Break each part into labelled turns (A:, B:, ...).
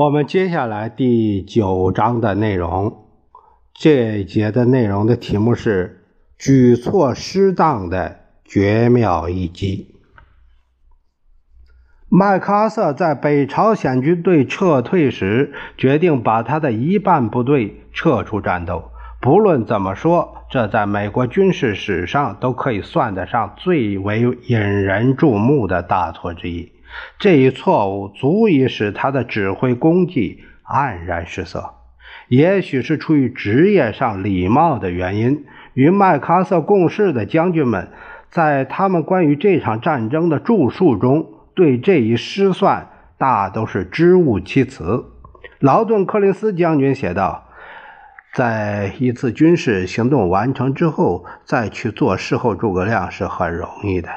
A: 我们接下来第九章的内容，这一节的内容的题目是“举措失当的绝妙一击”。麦克阿瑟在北朝鲜军队撤退时，决定把他的一半部队撤出战斗。不论怎么说，这在美国军事史上都可以算得上最为引人注目的大错之一。这一错误足以使他的指挥功绩黯然失色。也许是出于职业上礼貌的原因，与麦克阿瑟共事的将军们，在他们关于这场战争的著述中，对这一失算大都是支吾其词。劳顿·柯林斯将军写道：“在一次军事行动完成之后，再去做事后诸葛亮是很容易的。”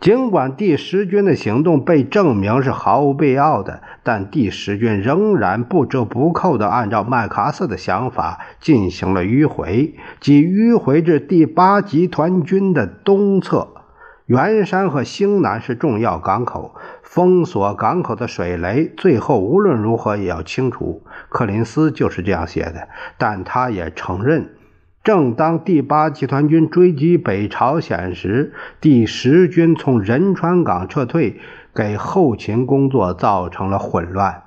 A: 尽管第十军的行动被证明是毫无必要的，但第十军仍然不折不扣地按照麦克阿瑟的想法进行了迂回，即迂回至第八集团军的东侧。元山和兴南是重要港口，封锁港口的水雷最后无论如何也要清除。柯林斯就是这样写的，但他也承认。正当第八集团军追击北朝鲜时，第十军从仁川港撤退，给后勤工作造成了混乱。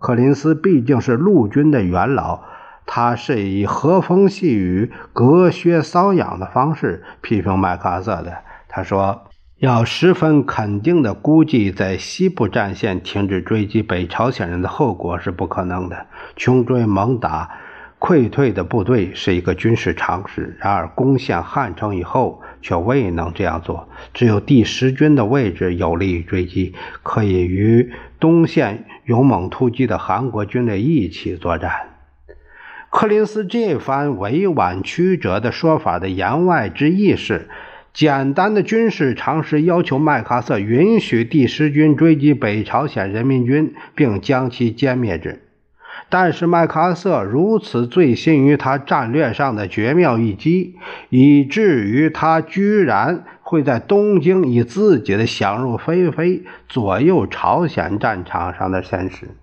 A: 柯林斯毕竟是陆军的元老，他是以和风细雨、隔靴搔痒的方式批评麦克阿瑟的。他说：“要十分肯定地估计在西部战线停止追击北朝鲜人的后果是不可能的，穷追猛打。”溃退的部队是一个军事常识，然而攻陷汉城以后却未能这样做。只有第十军的位置有利于追击，可以与东线勇猛突击的韩国军队一起作战。柯林斯这番委婉曲折的说法的言外之意是：简单的军事常识要求麦克瑟允许第十军追击北朝鲜人民军，并将其歼灭之。但是麦克阿瑟如此醉心于他战略上的绝妙一击，以至于他居然会在东京以自己的想入非非左右朝鲜战场上的现实。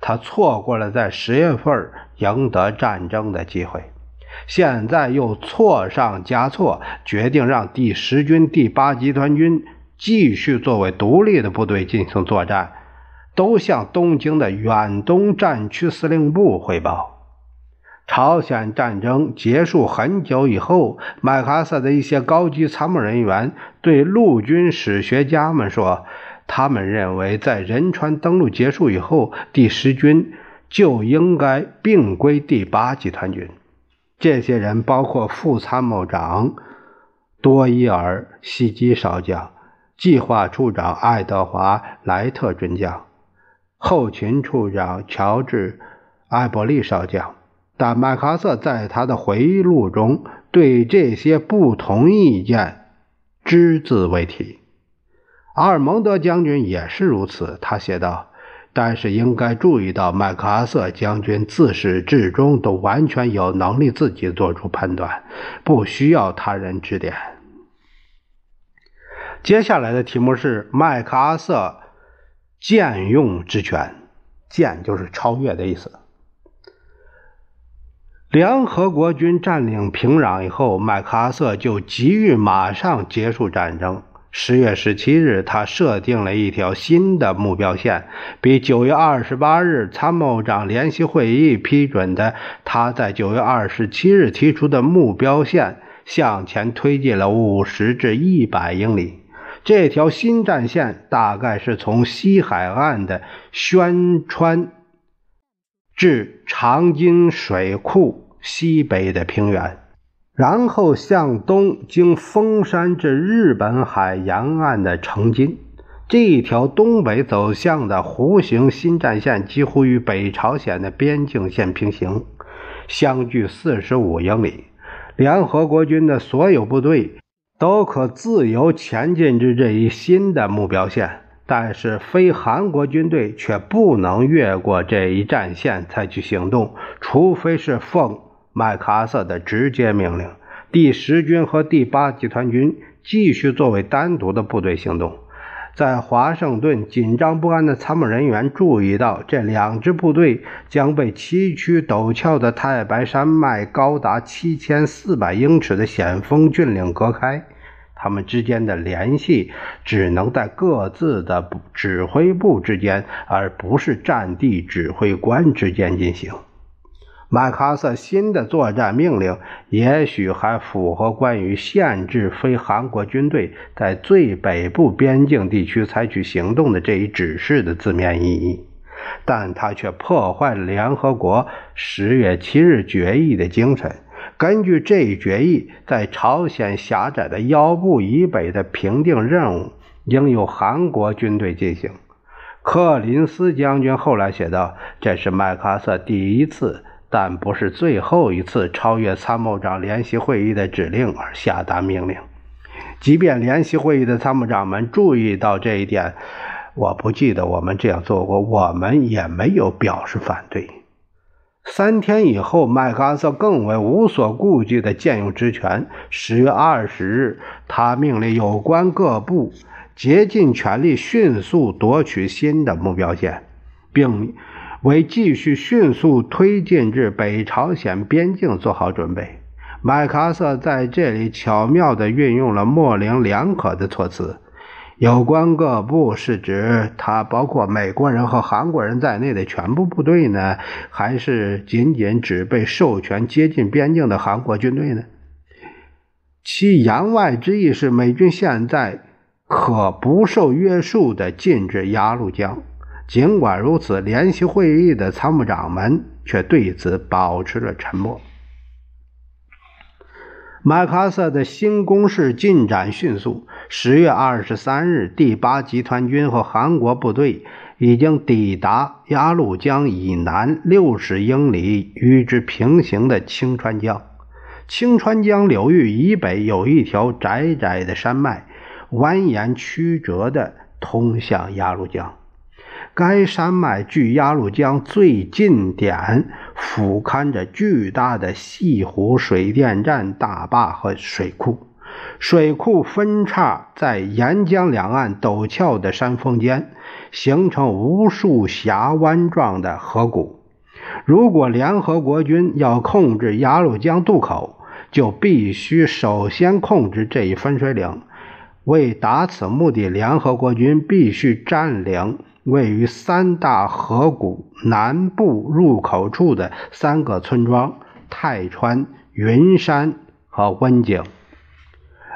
A: 他错过了在十月份赢得战争的机会，现在又错上加错，决定让第十军第八集团军继续作为独立的部队进行作战。都向东京的远东战区司令部汇报。朝鲜战争结束很久以后，麦克阿瑟的一些高级参谋人员对陆军史学家们说：“他们认为，在仁川登陆结束以后，第十军就应该并归第八集团军。”这些人包括副参谋长多伊尔·西基少将、计划处长爱德华·莱特准将。后勤处长乔治·埃伯利少将，但麦克阿瑟在他的回忆录中对这些不同意见只字未提。阿尔蒙德将军也是如此，他写道：“但是应该注意到，麦克阿瑟将军自始至终都完全有能力自己做出判断，不需要他人指点。”接下来的题目是麦克阿瑟。兼用之权，兼就是超越的意思。联合国军占领平壤以后，麦克阿瑟就急于马上结束战争。十月十七日，他设定了一条新的目标线，比九月二十八日参谋长联席会议批准的他在九月二十七日提出的目标线向前推进了五十至一百英里。这条新战线大概是从西海岸的宣川至长津水库西北的平原。然后向东经丰山至日本海沿岸的城津。这条东北走向的弧形新战线几乎与北朝鲜的边境线平行，相距四十五英里。联合国军的所有部队都可自由前进至这一新的目标线，但是非韩国军队却不能越过这一战线采取行动，除非是奉麦克阿瑟的直接命令。第十军和第八集团军继续作为单独的部队行动。在华盛顿，紧张不安的参谋人员注意到，这两支部队将被崎岖陡峭的太白山脉高达七千四百英尺的险峰峻岭隔开，他们之间的联系只能在各自的指挥部之间，而不是战地指挥官之间进行。麦克阿瑟新的作战命令也许还符合关于限制非韩国军队在最北部边境地区采取行动的这一指示的字面意义，但他却破坏了联合国十月七日决议的精神。根据这一决议，在朝鲜狭窄的腰部以北的平定任务应由韩国军队进行。克林斯将军后来写道：“这是麦克阿瑟第一次。”但不是最后一次超越参谋长联席会议的指令而下达命令。即便联席会议的参谋长们注意到这一点，我不记得我们这样做过，我们也没有表示反对。三天以后，麦克阿瑟更为无所顾忌地借用职权。十月二十日，他命令有关各部竭尽全力，迅速夺取新的目标线，并。为继续迅速推进至北朝鲜边境做好准备，麦克阿瑟在这里巧妙地运用了模棱两可的措辞。有关各部是指他包括美国人和韩国人在内的全部部队呢，还是仅仅只被授权接近边境的韩国军队呢？其言外之意是，美军现在可不受约束地进至鸭绿江。尽管如此，联席会议的参谋长们却对此保持了沉默。麦克阿瑟的新攻势进展迅速。十月二十三日，第八集团军和韩国部队已经抵达鸭绿江以南六十英里与之平行的清川江。清川江流域以北有一条窄窄的山脉，蜿蜒曲折的通向鸭绿江。该山脉距鸭绿江最近点，俯瞰着巨大的西湖水电站大坝和水库。水库分叉在沿江两岸陡峭的山峰间，形成无数峡湾状的河谷。如果联合国军要控制鸭绿江渡口，就必须首先控制这一分水岭。为达此目的，联合国军必须占领。位于三大河谷南部入口处的三个村庄泰川、云山和温井。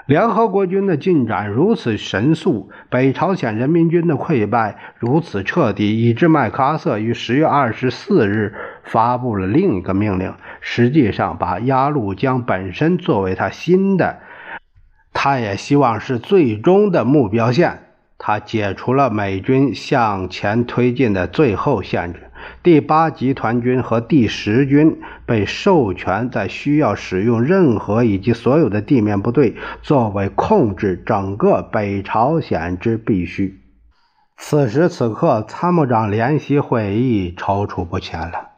A: 联合国军的进展如此神速，北朝鲜人民军的溃败如此彻底，以致麦克阿瑟于十月二十四日发布了另一个命令，实际上把鸭绿江本身作为他新的，他也希望是最终的目标线。他解除了美军向前推进的最后限制。第八集团军和第十军被授权在需要使用任何以及所有的地面部队作为控制整个北朝鲜之必须。此时此刻，参谋长联席会议踌躇不前了。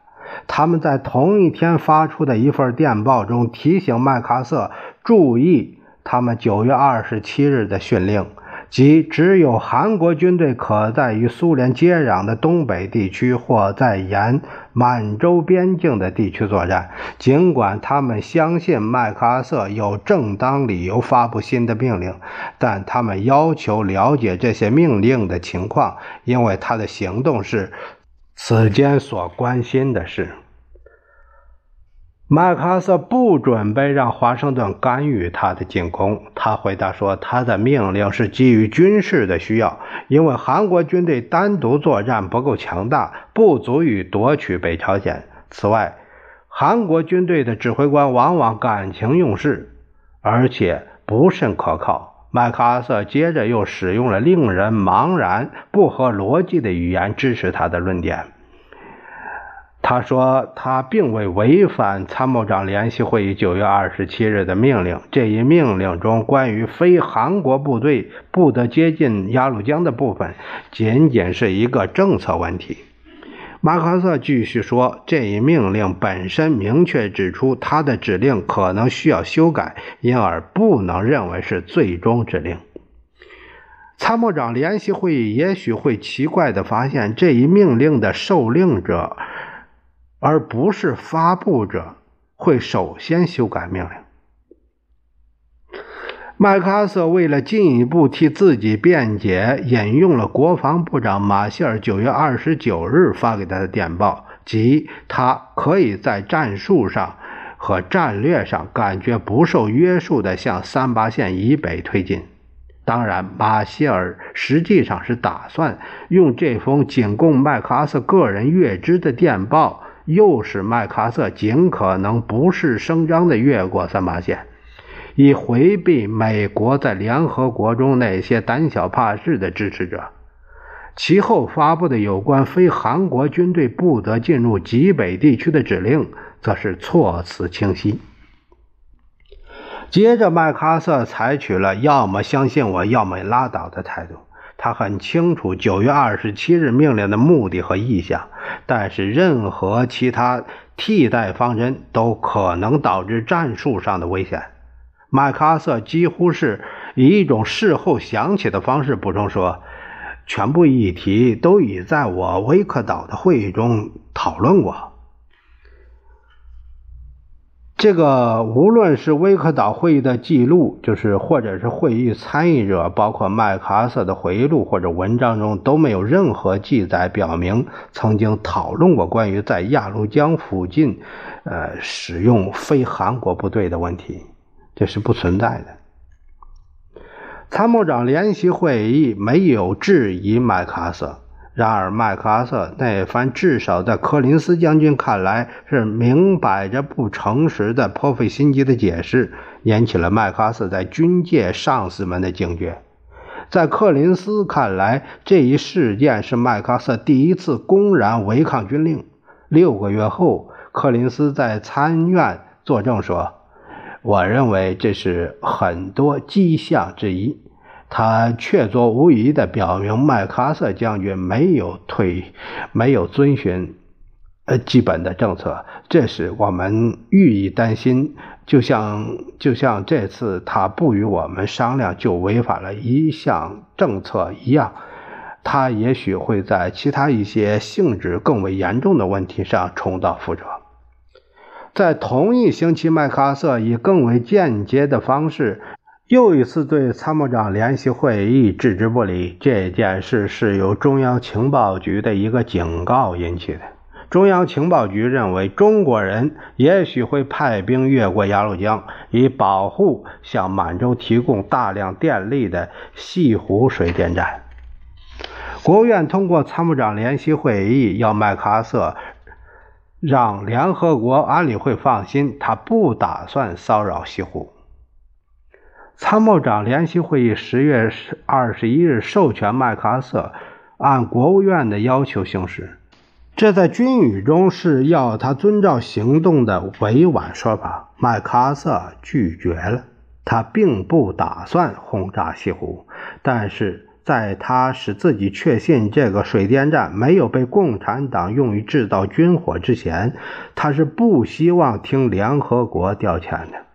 A: 他们在同一天发出的一份电报中提醒麦克阿瑟注意他们九月二十七日的训令。即只有韩国军队可在与苏联接壤的东北地区或在沿满洲边境的地区作战。尽管他们相信麦克阿瑟有正当理由发布新的命令，但他们要求了解这些命令的情况，因为他的行动是此间所关心的事。麦克阿瑟不准备让华盛顿干预他的进攻。他回答说：“他的命令是基于军事的需要，因为韩国军队单独作战不够强大，不足以夺取北朝鲜。此外，韩国军队的指挥官往往感情用事，而且不甚可靠。麦克阿瑟接着又使用了令人茫然、不合逻辑的语言支持他的论点。他说，他并未违反参谋长联席会议九月二十七日的命令。这一命令中关于非韩国部队不得接近鸭绿江的部分，仅仅是一个政策问题。马克瑟继续说，这一命令本身明确指出，他的指令可能需要修改，因而不能认为是最终指令。参谋长联席会议也许会奇怪地发现，这一命令的受令者。而不是发布者会首先修改命令。麦克阿瑟为了进一步替自己辩解，引用了国防部长马歇尔九月二十九日发给他的电报，即他可以在战术上和战略上感觉不受约束地向三八线以北推进。当然，马歇尔实际上是打算用这封仅供麦克阿瑟个人阅知的电报。又使麦克阿瑟尽可能不是声张地越过三八线，以回避美国在联合国中那些胆小怕事的支持者。其后发布的有关非韩国军队不得进入极北地区的指令，则是措辞清晰。接着，麦克阿瑟采取了要么相信我，要么拉倒的态度。他很清楚九月二十七日命令的目的和意向，但是任何其他替代方针都可能导致战术上的危险。麦克阿瑟几乎是以一种事后想起的方式补充说：“全部议题都已在我威克岛的会议中讨论过。”这个无论是威克岛会议的记录，就是或者是会议参与者，包括麦克阿瑟的回忆录或者文章中，都没有任何记载表明曾经讨论过关于在鸭绿江附近，呃，使用非韩国部队的问题，这是不存在的。参谋长联席会议没有质疑麦克阿瑟。然而，麦克阿瑟那番至少在柯林斯将军看来是明摆着不诚实的、颇费心机的解释，引起了麦克阿瑟在军界上司们的警觉。在柯林斯看来，这一事件是麦克阿瑟第一次公然违抗军令。六个月后，柯林斯在参院作证说：“我认为这是很多迹象之一。”他确凿无疑地表明，麦克阿瑟将军没有退，没有遵循呃基本的政策，这是我们愈以担心。就像就像这次他不与我们商量就违反了一项政策一样，他也许会在其他一些性质更为严重的问题上重蹈覆辙。在同一星期，麦克阿瑟以更为间接的方式。又一次对参谋长联席会议置之不理。这件事是由中央情报局的一个警告引起的。中央情报局认为，中国人也许会派兵越过鸭绿江，以保护向满洲提供大量电力的西湖水电站。国务院通过参谋长联席会议，要麦克阿瑟让联合国安理会放心，他不打算骚扰西湖。参谋长联席会议十月二十一日授权麦克阿瑟按国务院的要求行事，这在军语中是要他遵照行动的委婉说法。麦克阿瑟拒绝了，他并不打算轰炸西湖，但是在他使自己确信这个水电站没有被共产党用于制造军火之前，他是不希望听联合国调遣的。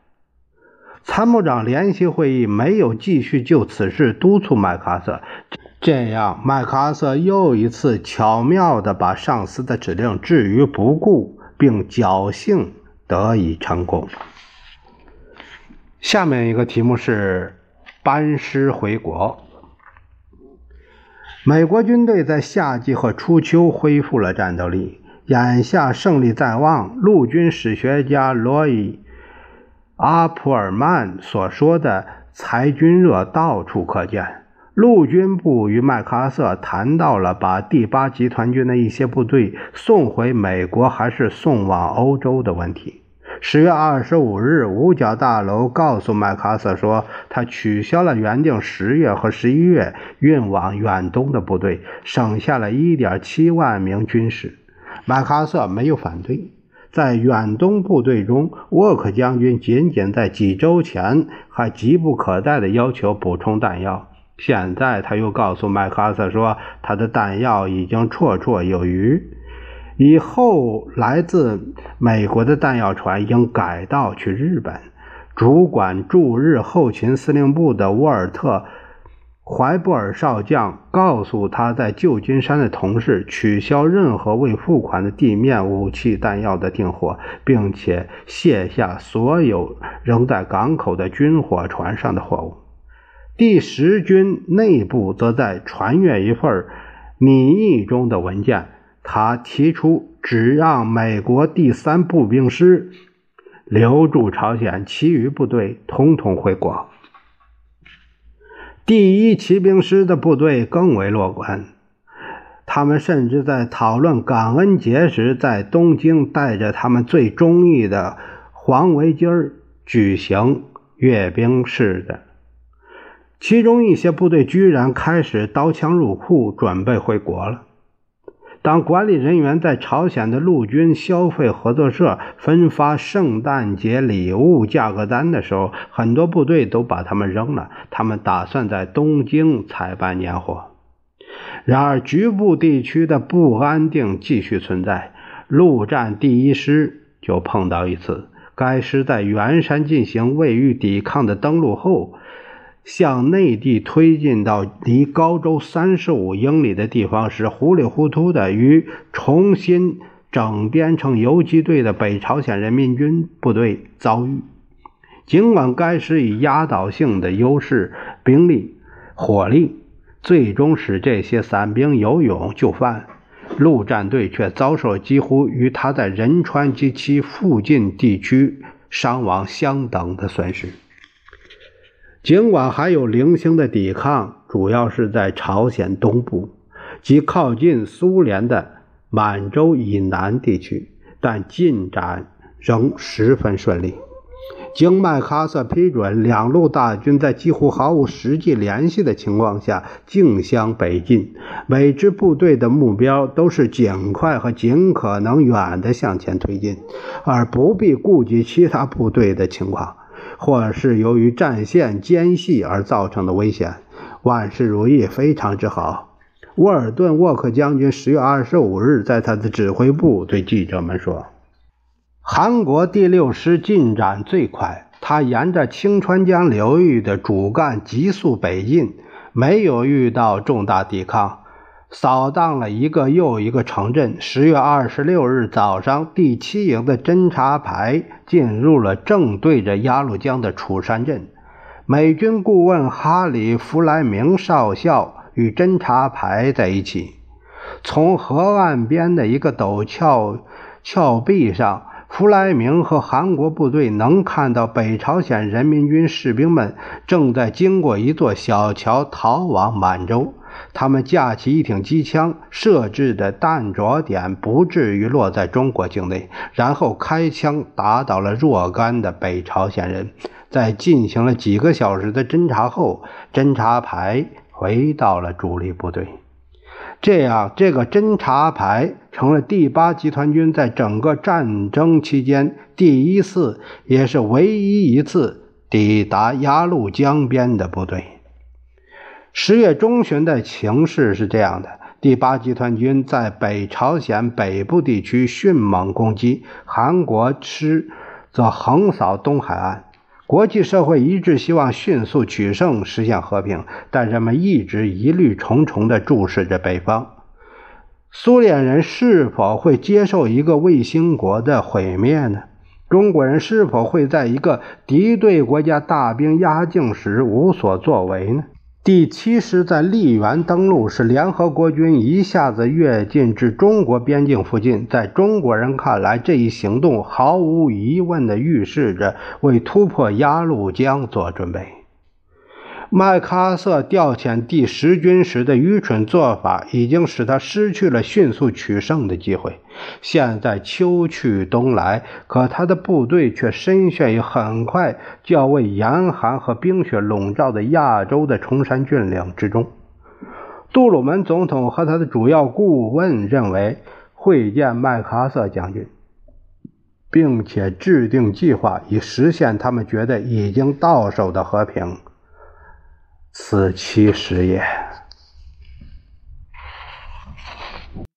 A: 参谋长联席会议没有继续就此事督促麦克阿瑟，这样麦克阿瑟又一次巧妙地把上司的指令置于不顾，并侥幸得以成功。下面一个题目是班师回国。美国军队在夏季和初秋恢复了战斗力，眼下胜利在望。陆军史学家罗伊。阿普尔曼所说的“裁军热”到处可见。陆军部与麦克阿瑟谈到了把第八集团军的一些部队送回美国，还是送往欧洲的问题。十月二十五日，五角大楼告诉麦克阿瑟说，他取消了原定十月和十一月运往远东的部队，省下了一点七万名军士。麦克阿瑟没有反对。在远东部队中，沃克将军仅仅在几周前还急不可待地要求补充弹药。现在他又告诉麦克阿瑟说，他的弹药已经绰绰有余，以后来自美国的弹药船应改道去日本。主管驻日后勤司令部的沃尔特·怀布尔少将告诉他在旧金山的同事，取消任何未付款的地面武器弹药的订货，并且卸下所有仍在港口的军火船上的货物。第十军内部则在传阅一份拟议中的文件，他提出只让美国第三步兵师留驻朝鲜，其余部队统统回国。第一骑兵师的部队更为乐观，他们甚至在讨论感恩节时在东京带着他们最中意的黄围巾举行阅兵式的。其中一些部队居然开始刀枪入库，准备回国了。当管理人员在朝鲜的陆军消费合作社分发圣诞节礼物价格单的时候，很多部队都把它们扔了。他们打算在东京采办年货。然而，局部地区的不安定继续存在。陆战第一师就碰到一次，该师在元山进行未遇抵抗的登陆后。向内地推进到离高州三十五英里的地方时，糊里糊涂的与重新整编成游击队的北朝鲜人民军部队遭遇。尽管该师以压倒性的优势兵力、火力，最终使这些散兵有勇就范，陆战队却遭受几乎与他在仁川及其附近地区伤亡相等的损失。尽管还有零星的抵抗，主要是在朝鲜东部及靠近苏联的满洲以南地区，但进展仍十分顺利。经麦克阿瑟批准，两路大军在几乎毫无实际联系的情况下竞相北进，每支部队的目标都是尽快和尽可能远地向前推进，而不必顾及其他部队的情况。或是由于战线间隙而造成的危险，万事如意，非常之好。沃尔顿·沃克将军十月二十五日在他的指挥部对记者们说：“韩国第六师进展最快，他沿着清川江流域的主干急速北进，没有遇到重大抵抗。”扫荡了一个又一个城镇。十月二十六日早上，第七营的侦察排进入了正对着鸭绿江的楚山镇。美军顾问哈里·弗莱明少校与侦察排在一起。从河岸边的一个陡峭峭壁上，弗莱明和韩国部队能看到北朝鲜人民军士兵们正在经过一座小桥逃往满洲。他们架起一挺机枪，设置的弹着点不至于落在中国境内，然后开枪打倒了若干的北朝鲜人。在进行了几个小时的侦查后，侦察排回到了主力部队。这样，这个侦察排成了第八集团军在整个战争期间第一次，也是唯一一次抵达鸭绿江边的部队。十月中旬的情势是这样的：第八集团军在北朝鲜北部地区迅猛攻击，韩国师则横扫东海岸。国际社会一致希望迅速取胜，实现和平，但人们一直疑虑重重地注视着北方。苏联人是否会接受一个卫星国的毁灭呢？中国人是否会在一个敌对国家大兵压境时无所作为呢？第七师在丽园登陆，使联合国军一下子跃进至中国边境附近。在中国人看来，这一行动毫无疑问地预示着为突破鸭绿江做准备。麦克阿瑟调遣第十军时的愚蠢做法，已经使他失去了迅速取胜的机会。现在秋去冬来，可他的部队却深陷于很快就要为严寒和冰雪笼罩的亚洲的崇山峻岭之中。杜鲁门总统和他的主要顾问认为，会见麦克阿瑟将军，并且制定计划以实现他们觉得已经到手的和平。此其实也。